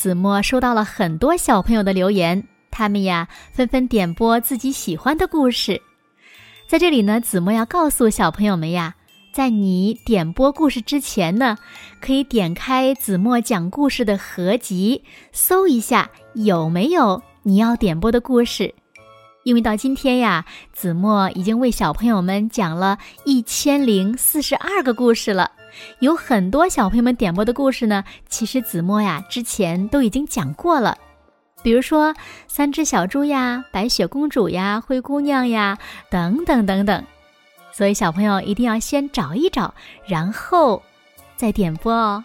子墨收到了很多小朋友的留言，他们呀纷纷点播自己喜欢的故事。在这里呢，子墨要告诉小朋友们呀，在你点播故事之前呢，可以点开子墨讲故事的合集，搜一下有没有你要点播的故事。因为到今天呀，子墨已经为小朋友们讲了一千零四十二个故事了。有很多小朋友们点播的故事呢，其实子墨呀之前都已经讲过了，比如说三只小猪呀、白雪公主呀、灰姑娘呀等等等等，所以小朋友一定要先找一找，然后再点播哦。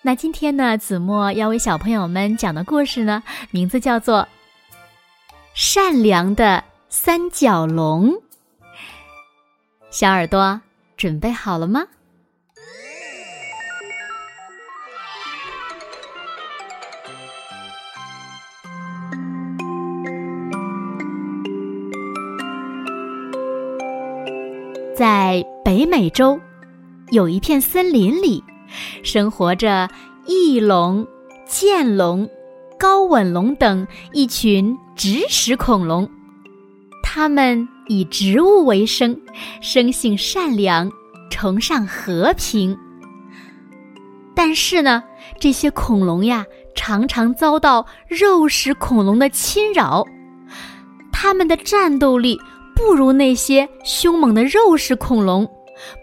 那今天呢，子墨要为小朋友们讲的故事呢，名字叫做《善良的三角龙》。小耳朵准备好了吗？在北美洲，有一片森林里，生活着翼龙、剑龙、高吻龙等一群植食恐龙。它们以植物为生，生性善良，崇尚和平。但是呢，这些恐龙呀，常常遭到肉食恐龙的侵扰，它们的战斗力。不如那些凶猛的肉食恐龙，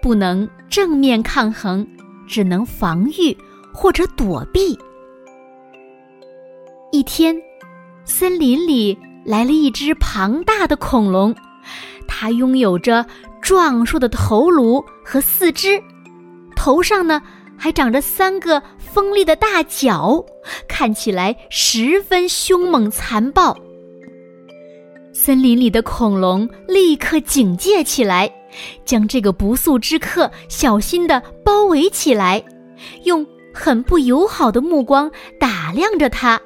不能正面抗衡，只能防御或者躲避。一天，森林里来了一只庞大的恐龙，它拥有着壮硕的头颅和四肢，头上呢还长着三个锋利的大角，看起来十分凶猛残暴。森林里的恐龙立刻警戒起来，将这个不速之客小心地包围起来，用很不友好的目光打量着他。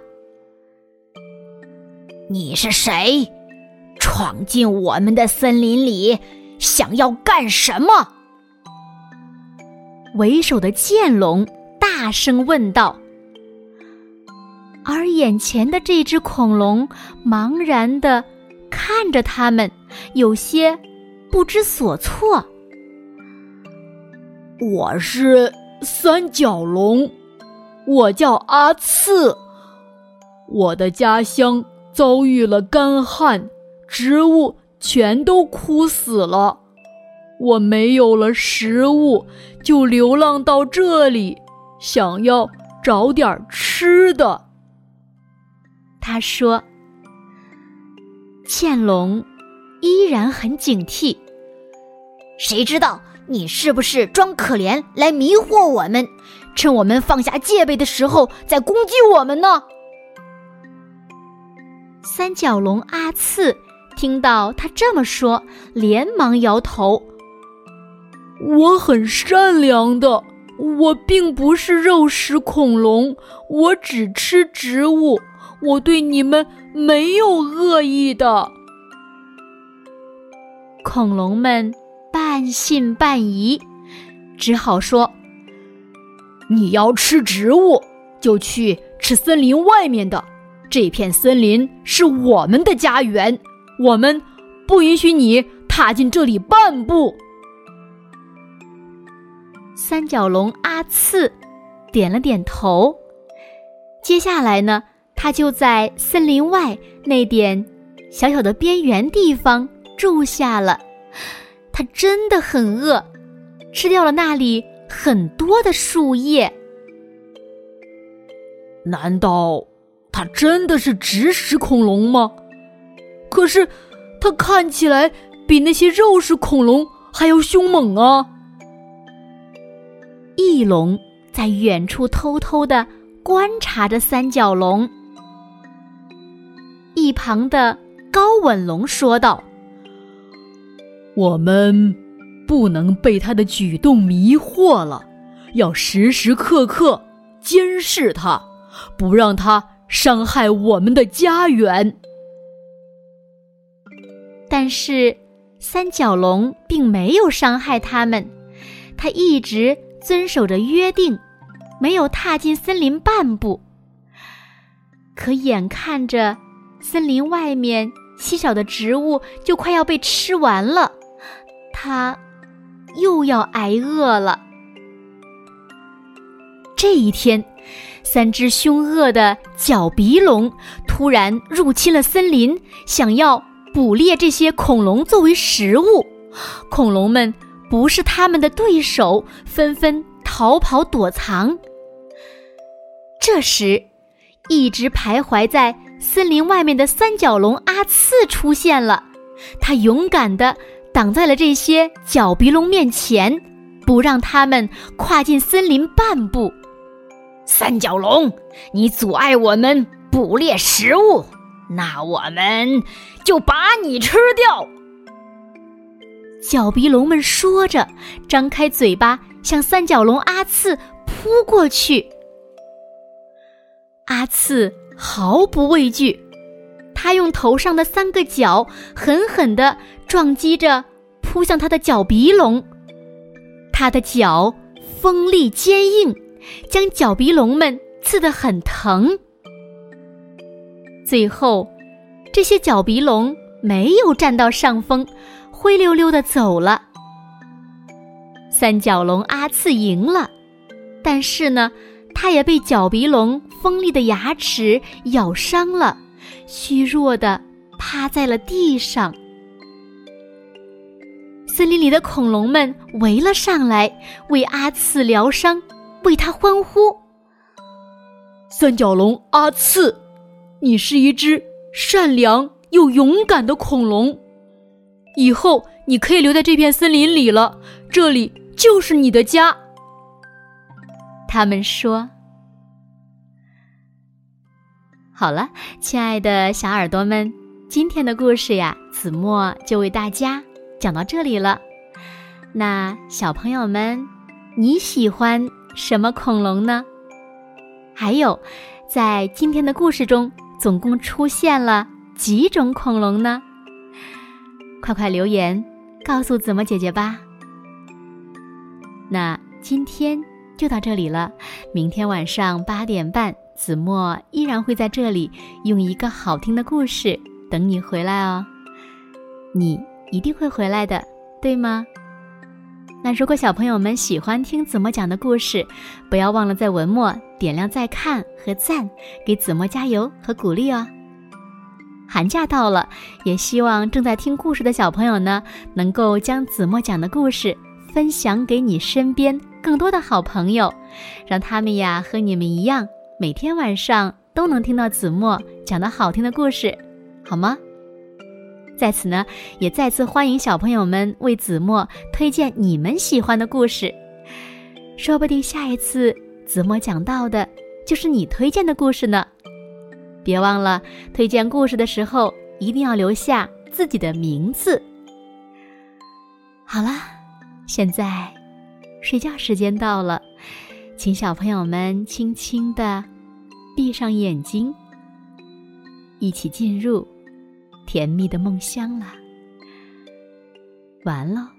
你是谁？闯进我们的森林里，想要干什么？为首的剑龙大声问道。而眼前的这只恐龙茫然的。看着他们，有些不知所措。我是三角龙，我叫阿次。我的家乡遭遇了干旱，植物全都枯死了。我没有了食物，就流浪到这里，想要找点吃的。他说。剑龙依然很警惕。谁知道你是不是装可怜来迷惑我们，趁我们放下戒备的时候再攻击我们呢？三角龙阿次听到他这么说，连忙摇头：“我很善良的，我并不是肉食恐龙，我只吃植物。”我对你们没有恶意的。恐龙们半信半疑，只好说：“你要吃植物，就去吃森林外面的。这片森林是我们的家园，我们不允许你踏进这里半步。”三角龙阿次点了点头。接下来呢？他就在森林外那点小小的边缘地方住下了。他真的很饿，吃掉了那里很多的树叶。难道他真的是植食恐龙吗？可是它看起来比那些肉食恐龙还要凶猛啊！翼龙在远处偷偷的观察着三角龙。一旁的高吻龙说道：“我们不能被它的举动迷惑了，要时时刻刻监视它，不让他伤害我们的家园。”但是，三角龙并没有伤害他们，他一直遵守着约定，没有踏进森林半步。可眼看着森林外面稀少的植物就快要被吃完了，他又要挨饿了。这一天，三只凶恶的角鼻龙突然入侵了森林，想要捕猎这些恐龙作为食物。恐龙们不是他们的对手，纷纷逃跑躲藏。这时，一直徘徊在森林外面的三角龙阿次出现了，他勇敢地挡在了这些角鼻龙面前，不让他们跨进森林半步。三角龙，你阻碍我们捕猎食物，那我们就把你吃掉！角鼻龙们说着，张开嘴巴向三角龙阿次扑过去。阿次毫不畏惧，他用头上的三个角狠狠地撞击着扑向他的角鼻龙。他的角锋利坚硬，将角鼻龙们刺得很疼。最后，这些角鼻龙没有占到上风，灰溜溜的走了。三角龙阿次赢了，但是呢？他也被角鼻龙锋利的牙齿咬伤了，虚弱的趴在了地上。森林里的恐龙们围了上来，为阿次疗伤，为他欢呼。三角龙阿次，你是一只善良又勇敢的恐龙，以后你可以留在这片森林里了，这里就是你的家。他们说：“好了，亲爱的小耳朵们，今天的故事呀，子墨就为大家讲到这里了。那小朋友们，你喜欢什么恐龙呢？还有，在今天的故事中，总共出现了几种恐龙呢？快快留言告诉子墨姐姐吧。那今天。”就到这里了，明天晚上八点半，子墨依然会在这里用一个好听的故事等你回来哦。你一定会回来的，对吗？那如果小朋友们喜欢听子墨讲的故事，不要忘了在文末点亮再看和赞，给子墨加油和鼓励哦。寒假到了，也希望正在听故事的小朋友呢，能够将子墨讲的故事分享给你身边。更多的好朋友，让他们呀和你们一样，每天晚上都能听到子墨讲的好听的故事，好吗？在此呢，也再次欢迎小朋友们为子墨推荐你们喜欢的故事，说不定下一次子墨讲到的就是你推荐的故事呢。别忘了推荐故事的时候一定要留下自己的名字。好了，现在。睡觉时间到了，请小朋友们轻轻的闭上眼睛，一起进入甜蜜的梦乡了。完了。